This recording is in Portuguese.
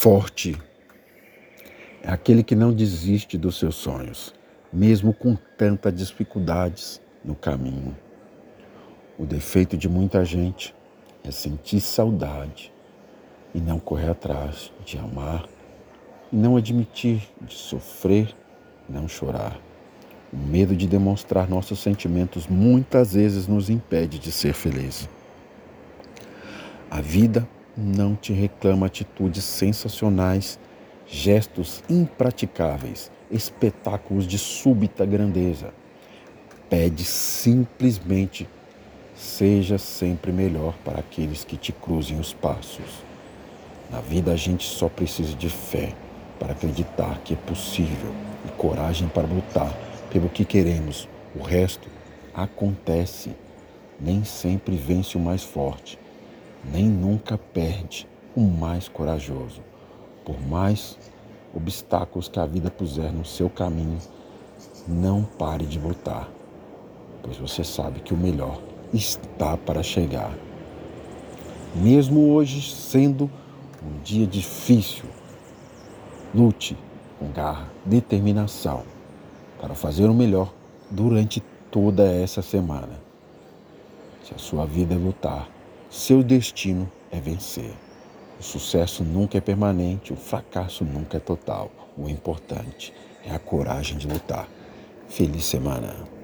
Forte é aquele que não desiste dos seus sonhos, mesmo com tantas dificuldades no caminho. O defeito de muita gente é sentir saudade e não correr atrás de amar, e não admitir de sofrer, não chorar. O medo de demonstrar nossos sentimentos muitas vezes nos impede de ser feliz. A vida não te reclama atitudes sensacionais, gestos impraticáveis, espetáculos de súbita grandeza. Pede simplesmente seja sempre melhor para aqueles que te cruzem os passos. Na vida a gente só precisa de fé para acreditar que é possível e coragem para lutar pelo que queremos. O resto acontece. Nem sempre vence o mais forte nem nunca perde o mais corajoso. Por mais obstáculos que a vida puser no seu caminho, não pare de lutar, pois você sabe que o melhor está para chegar. Mesmo hoje sendo um dia difícil, lute com garra, determinação para fazer o melhor durante toda essa semana. Se a sua vida é lutar, seu destino é vencer. O sucesso nunca é permanente, o fracasso nunca é total. O importante é a coragem de lutar. Feliz semana.